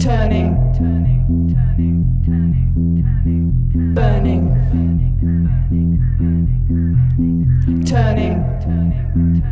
turning, burning, turning.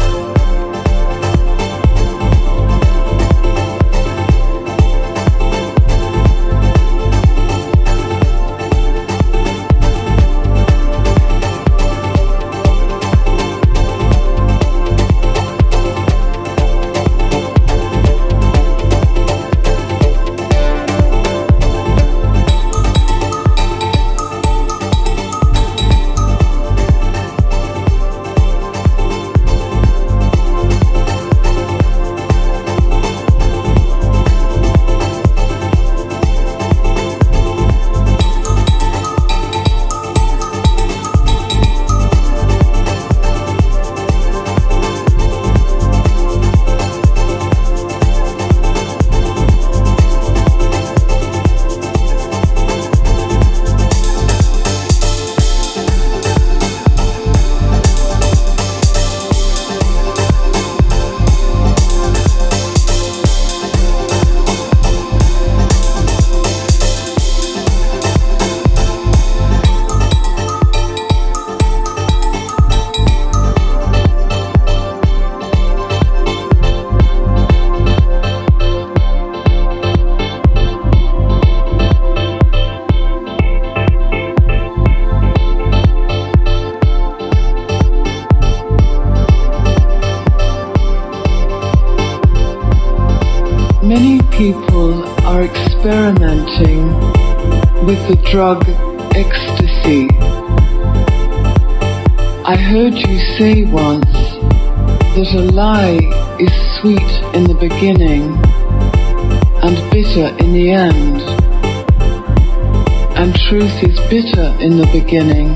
The beginning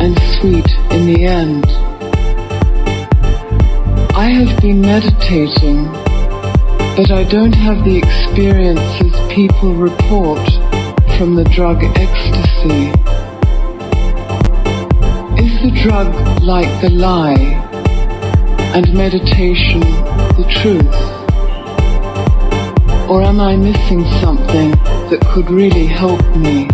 and sweet in the end. I have been meditating, but I don't have the experiences people report from the drug ecstasy? Is the drug like the lie and meditation the truth? Or am I missing something that could really help me?